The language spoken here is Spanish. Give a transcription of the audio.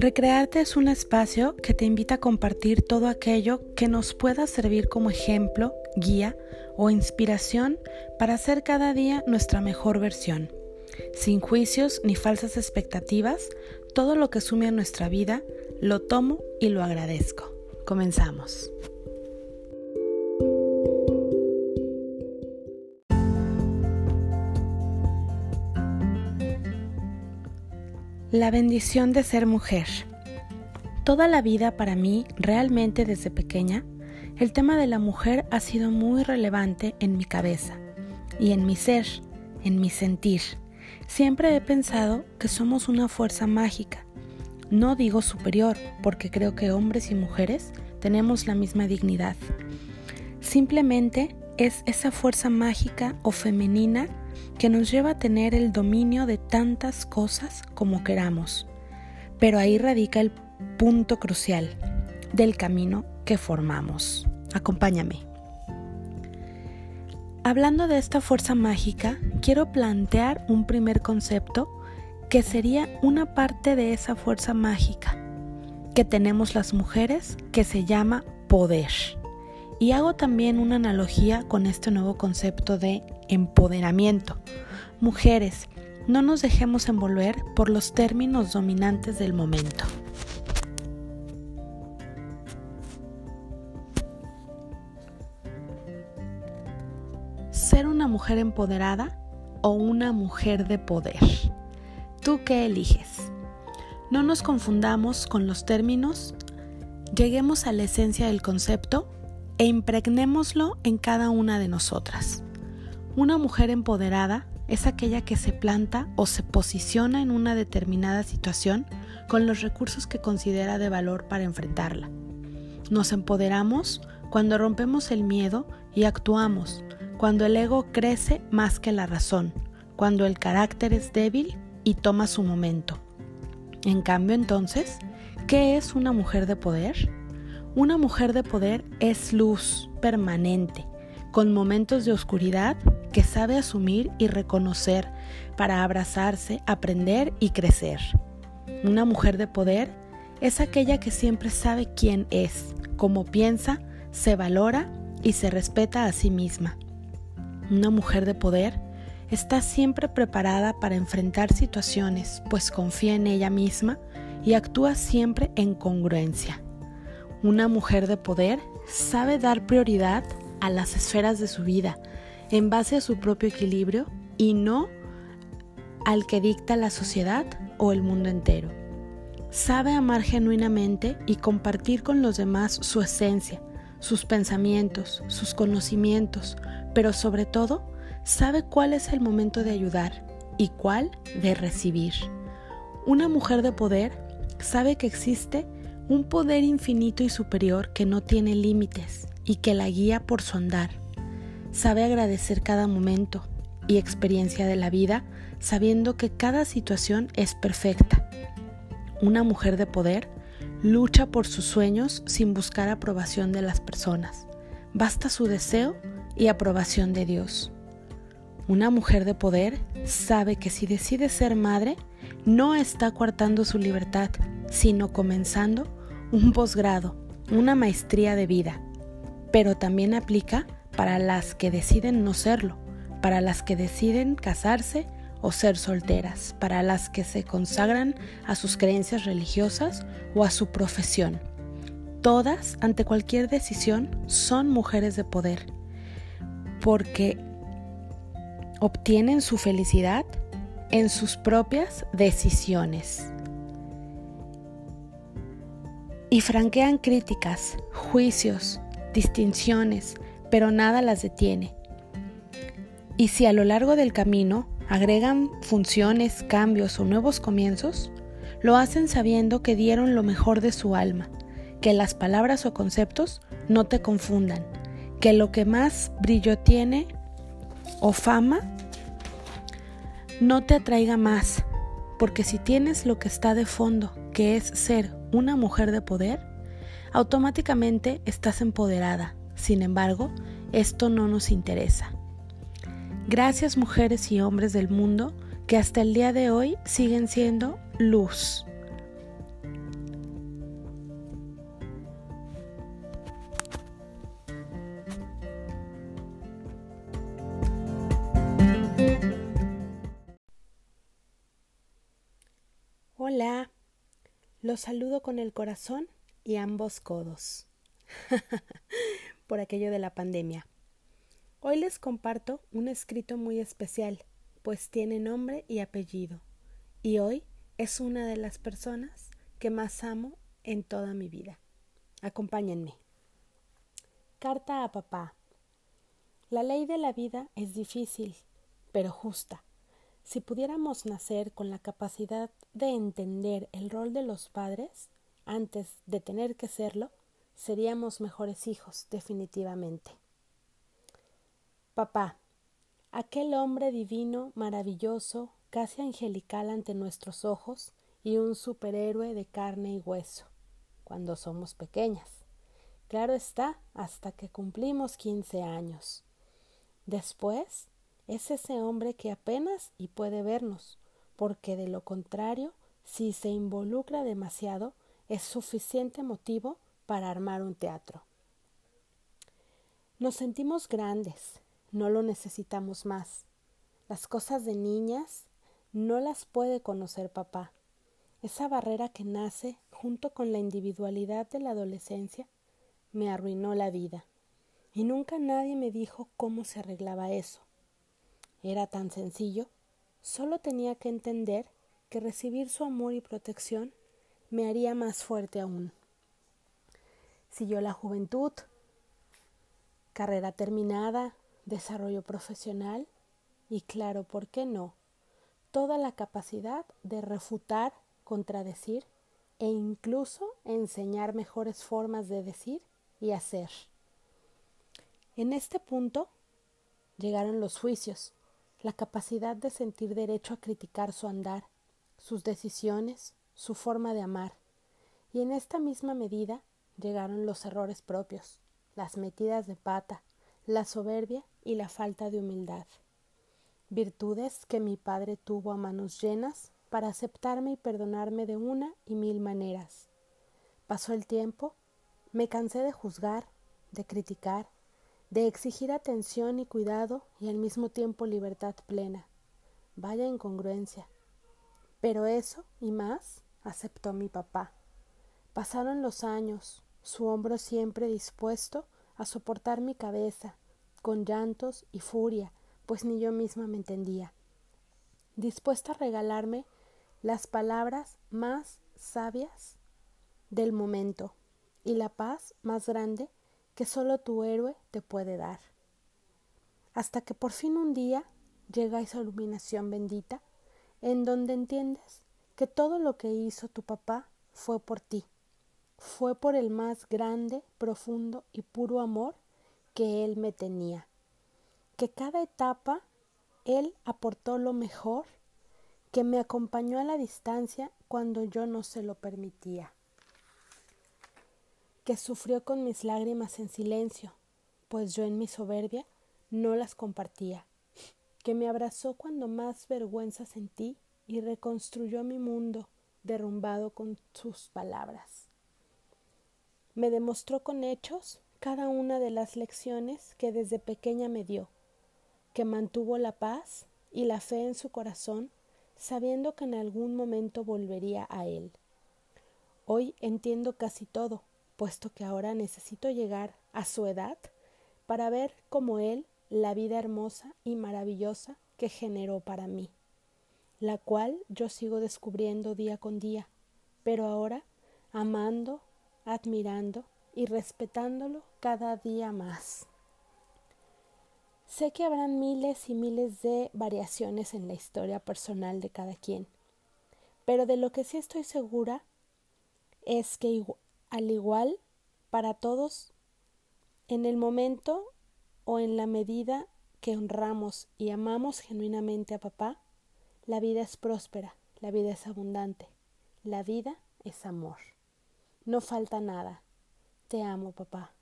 Recrearte es un espacio que te invita a compartir todo aquello que nos pueda servir como ejemplo, guía o inspiración para hacer cada día nuestra mejor versión. Sin juicios ni falsas expectativas, todo lo que sume a nuestra vida lo tomo y lo agradezco. Comenzamos. La bendición de ser mujer. Toda la vida para mí, realmente desde pequeña, el tema de la mujer ha sido muy relevante en mi cabeza y en mi ser, en mi sentir. Siempre he pensado que somos una fuerza mágica. No digo superior, porque creo que hombres y mujeres tenemos la misma dignidad. Simplemente es esa fuerza mágica o femenina que nos lleva a tener el dominio de tantas cosas como queramos. Pero ahí radica el punto crucial del camino que formamos. Acompáñame. Hablando de esta fuerza mágica, quiero plantear un primer concepto que sería una parte de esa fuerza mágica que tenemos las mujeres que se llama poder. Y hago también una analogía con este nuevo concepto de empoderamiento. Mujeres, no nos dejemos envolver por los términos dominantes del momento. Ser una mujer empoderada o una mujer de poder. ¿Tú qué eliges? No nos confundamos con los términos, lleguemos a la esencia del concepto e impregnémoslo en cada una de nosotras. Una mujer empoderada es aquella que se planta o se posiciona en una determinada situación con los recursos que considera de valor para enfrentarla. Nos empoderamos cuando rompemos el miedo y actuamos, cuando el ego crece más que la razón, cuando el carácter es débil y toma su momento. En cambio entonces, ¿qué es una mujer de poder? Una mujer de poder es luz permanente, con momentos de oscuridad que sabe asumir y reconocer para abrazarse, aprender y crecer. Una mujer de poder es aquella que siempre sabe quién es, cómo piensa, se valora y se respeta a sí misma. Una mujer de poder está siempre preparada para enfrentar situaciones, pues confía en ella misma y actúa siempre en congruencia. Una mujer de poder sabe dar prioridad a las esferas de su vida en base a su propio equilibrio y no al que dicta la sociedad o el mundo entero. Sabe amar genuinamente y compartir con los demás su esencia, sus pensamientos, sus conocimientos, pero sobre todo sabe cuál es el momento de ayudar y cuál de recibir. Una mujer de poder sabe que existe un poder infinito y superior que no tiene límites y que la guía por su andar. Sabe agradecer cada momento y experiencia de la vida sabiendo que cada situación es perfecta. Una mujer de poder lucha por sus sueños sin buscar aprobación de las personas. Basta su deseo y aprobación de Dios. Una mujer de poder sabe que si decide ser madre, no está coartando su libertad, sino comenzando un posgrado, una maestría de vida, pero también aplica para las que deciden no serlo, para las que deciden casarse o ser solteras, para las que se consagran a sus creencias religiosas o a su profesión. Todas, ante cualquier decisión, son mujeres de poder, porque obtienen su felicidad en sus propias decisiones y franquean críticas, juicios, distinciones, pero nada las detiene. Y si a lo largo del camino agregan funciones, cambios o nuevos comienzos, lo hacen sabiendo que dieron lo mejor de su alma, que las palabras o conceptos no te confundan, que lo que más brillo tiene o fama no te atraiga más, porque si tienes lo que está de fondo, que es ser una mujer de poder, automáticamente estás empoderada. Sin embargo, esto no nos interesa. Gracias mujeres y hombres del mundo que hasta el día de hoy siguen siendo luz. Hola, los saludo con el corazón y ambos codos. Por aquello de la pandemia. Hoy les comparto un escrito muy especial, pues tiene nombre y apellido, y hoy es una de las personas que más amo en toda mi vida. Acompáñenme. Carta a papá. La ley de la vida es difícil, pero justa. Si pudiéramos nacer con la capacidad de entender el rol de los padres antes de tener que serlo, seríamos mejores hijos, definitivamente. Papá, aquel hombre divino, maravilloso, casi angelical ante nuestros ojos y un superhéroe de carne y hueso, cuando somos pequeñas. Claro está, hasta que cumplimos quince años. Después es ese hombre que apenas y puede vernos, porque de lo contrario, si se involucra demasiado, es suficiente motivo para armar un teatro. Nos sentimos grandes, no lo necesitamos más. Las cosas de niñas no las puede conocer papá. Esa barrera que nace junto con la individualidad de la adolescencia me arruinó la vida. Y nunca nadie me dijo cómo se arreglaba eso. Era tan sencillo, solo tenía que entender que recibir su amor y protección me haría más fuerte aún. Siguió la juventud, carrera terminada, desarrollo profesional y claro, ¿por qué no? Toda la capacidad de refutar, contradecir e incluso enseñar mejores formas de decir y hacer. En este punto llegaron los juicios, la capacidad de sentir derecho a criticar su andar, sus decisiones, su forma de amar, y en esta misma medida llegaron los errores propios, las metidas de pata, la soberbia y la falta de humildad, virtudes que mi padre tuvo a manos llenas para aceptarme y perdonarme de una y mil maneras. Pasó el tiempo, me cansé de juzgar, de criticar, de exigir atención y cuidado y al mismo tiempo libertad plena. Vaya incongruencia. Pero eso y más aceptó mi papá. Pasaron los años, su hombro siempre dispuesto a soportar mi cabeza, con llantos y furia, pues ni yo misma me entendía, dispuesta a regalarme las palabras más sabias del momento y la paz más grande que solo tu héroe te puede dar. Hasta que por fin un día llega esa iluminación bendita en donde entiendes que todo lo que hizo tu papá fue por ti, fue por el más grande, profundo y puro amor que él me tenía, que cada etapa él aportó lo mejor, que me acompañó a la distancia cuando yo no se lo permitía. Que sufrió con mis lágrimas en silencio, pues yo en mi soberbia no las compartía, que me abrazó cuando más vergüenza sentí y reconstruyó mi mundo derrumbado con sus palabras. Me demostró con hechos cada una de las lecciones que desde pequeña me dio, que mantuvo la paz y la fe en su corazón, sabiendo que en algún momento volvería a él. Hoy entiendo casi todo, puesto que ahora necesito llegar a su edad para ver como él la vida hermosa y maravillosa que generó para mí, la cual yo sigo descubriendo día con día, pero ahora amando, admirando y respetándolo cada día más. Sé que habrán miles y miles de variaciones en la historia personal de cada quien, pero de lo que sí estoy segura es que al igual para todos, en el momento o en la medida que honramos y amamos genuinamente a papá, la vida es próspera, la vida es abundante, la vida es amor. No falta nada. Te amo, papá.